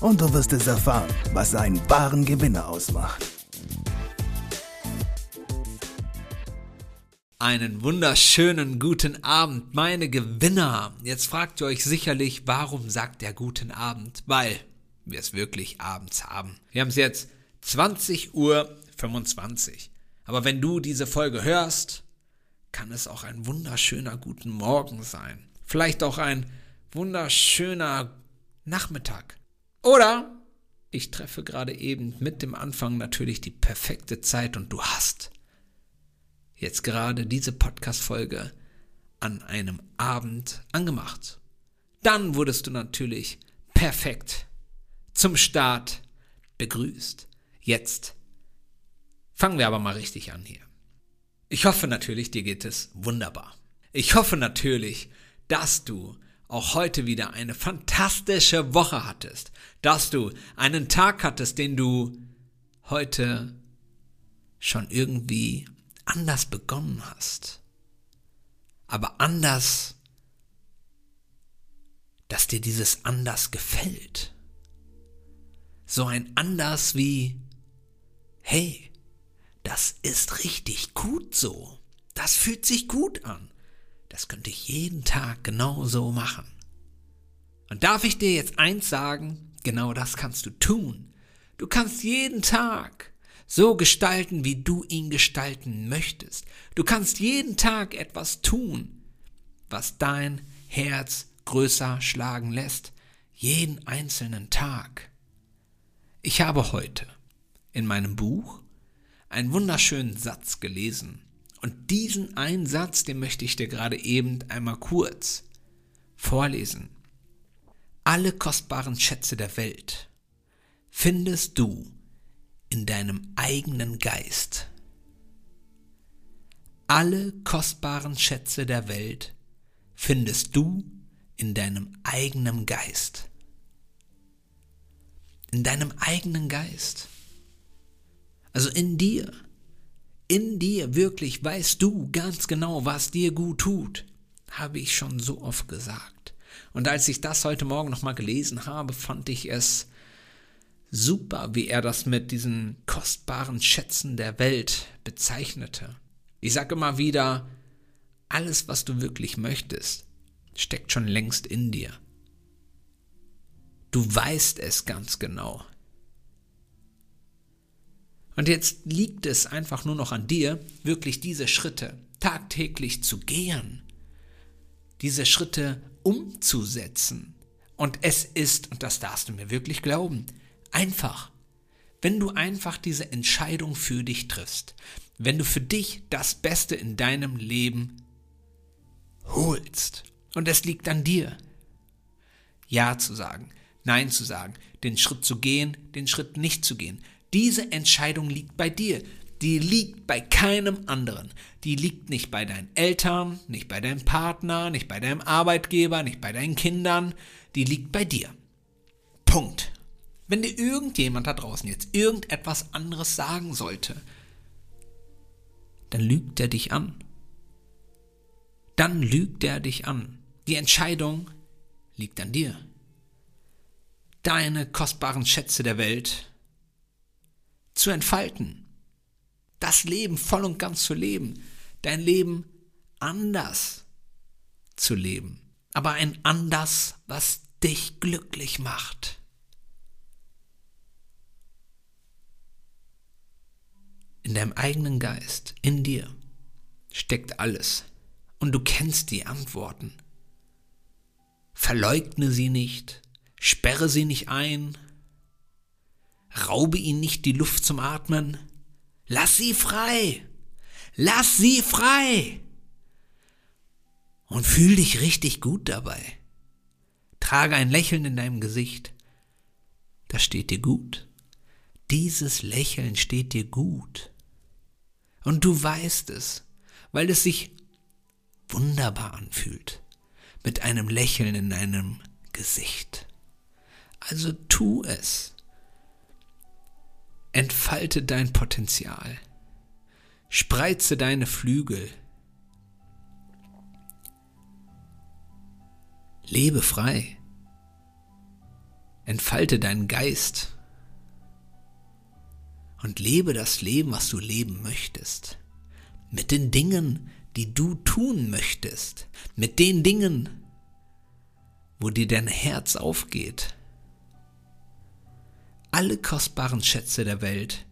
und du wirst es erfahren, was einen wahren Gewinner ausmacht. Einen wunderschönen guten Abend, meine Gewinner. Jetzt fragt ihr euch sicherlich, warum sagt er guten Abend? Weil wir es wirklich abends haben. Wir haben es jetzt 20 Uhr 25. Aber wenn du diese Folge hörst, kann es auch ein wunderschöner guten Morgen sein. Vielleicht auch ein wunderschöner Nachmittag. Oder ich treffe gerade eben mit dem Anfang natürlich die perfekte Zeit und du hast jetzt gerade diese Podcast-Folge an einem Abend angemacht. Dann wurdest du natürlich perfekt zum Start begrüßt. Jetzt fangen wir aber mal richtig an hier. Ich hoffe natürlich, dir geht es wunderbar. Ich hoffe natürlich, dass du auch heute wieder eine fantastische Woche hattest, dass du einen Tag hattest, den du heute schon irgendwie anders begonnen hast. Aber anders, dass dir dieses anders gefällt. So ein anders wie, hey, das ist richtig gut so. Das fühlt sich gut an. Das könnte ich jeden Tag genau so machen. Und darf ich dir jetzt eins sagen? Genau das kannst du tun. Du kannst jeden Tag so gestalten, wie du ihn gestalten möchtest. Du kannst jeden Tag etwas tun, was dein Herz größer schlagen lässt. Jeden einzelnen Tag. Ich habe heute in meinem Buch einen wunderschönen Satz gelesen. Und diesen einen Satz, den möchte ich dir gerade eben einmal kurz vorlesen. Alle kostbaren Schätze der Welt findest du in deinem eigenen Geist. Alle kostbaren Schätze der Welt findest du in deinem eigenen Geist. In deinem eigenen Geist. Also in dir in dir wirklich weißt du ganz genau, was dir gut tut, habe ich schon so oft gesagt. Und als ich das heute Morgen nochmal gelesen habe, fand ich es super, wie er das mit diesen kostbaren Schätzen der Welt bezeichnete. Ich sage immer wieder, alles, was du wirklich möchtest, steckt schon längst in dir. Du weißt es ganz genau. Und jetzt liegt es einfach nur noch an dir, wirklich diese Schritte tagtäglich zu gehen, diese Schritte umzusetzen. Und es ist, und das darfst du mir wirklich glauben, einfach. Wenn du einfach diese Entscheidung für dich triffst, wenn du für dich das Beste in deinem Leben holst. Und es liegt an dir. Ja zu sagen, Nein zu sagen, den Schritt zu gehen, den Schritt nicht zu gehen, diese Entscheidung liegt bei dir. Die liegt bei keinem anderen. Die liegt nicht bei deinen Eltern, nicht bei deinem Partner, nicht bei deinem Arbeitgeber, nicht bei deinen Kindern. Die liegt bei dir. Punkt. Wenn dir irgendjemand da draußen jetzt irgendetwas anderes sagen sollte, dann lügt er dich an. Dann lügt er dich an. Die Entscheidung liegt an dir. Deine kostbaren Schätze der Welt zu entfalten. Das Leben voll und ganz zu leben. Dein Leben anders zu leben. Aber ein anders, was dich glücklich macht. In deinem eigenen Geist, in dir, steckt alles. Und du kennst die Antworten. Verleugne sie nicht, sperre sie nicht ein, Raube ihnen nicht die Luft zum Atmen. Lass sie frei. Lass sie frei. Und fühl dich richtig gut dabei. Trage ein Lächeln in deinem Gesicht. Das steht dir gut. Dieses Lächeln steht dir gut. Und du weißt es, weil es sich wunderbar anfühlt, mit einem Lächeln in deinem Gesicht. Also tu es. Entfalte dein Potenzial. Spreize deine Flügel. Lebe frei. Entfalte deinen Geist. Und lebe das Leben, was du leben möchtest. Mit den Dingen, die du tun möchtest. Mit den Dingen, wo dir dein Herz aufgeht. Alle kostbaren Schätze der Welt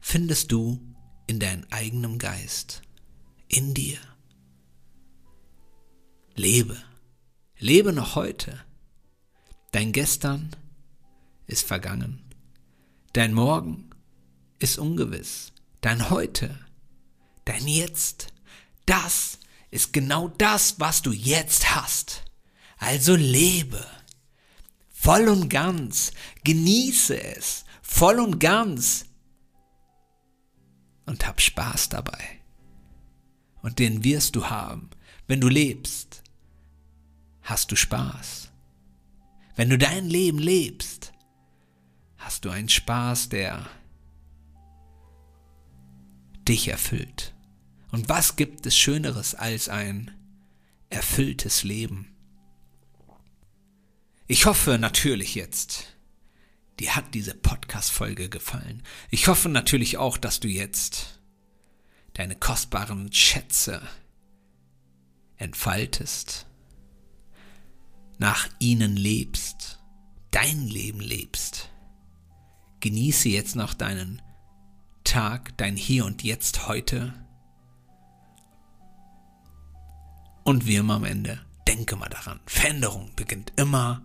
findest du in deinem eigenen Geist, in dir. Lebe, lebe noch heute. Dein Gestern ist vergangen. Dein Morgen ist ungewiss. Dein Heute, dein Jetzt, das ist genau das, was du jetzt hast. Also lebe. Voll und ganz. Genieße es. Voll und ganz und hab Spaß dabei. Und den wirst du haben, wenn du lebst. Hast du Spaß. Wenn du dein Leben lebst, hast du einen Spaß, der dich erfüllt. Und was gibt es Schöneres als ein erfülltes Leben? Ich hoffe natürlich jetzt, dir hat diese Podcast-Folge gefallen. Ich hoffe natürlich auch, dass du jetzt deine kostbaren Schätze entfaltest, nach ihnen lebst, dein Leben lebst. Genieße jetzt noch deinen Tag, dein Hier und Jetzt heute. Und wie immer am Ende, denke mal daran, Veränderung beginnt immer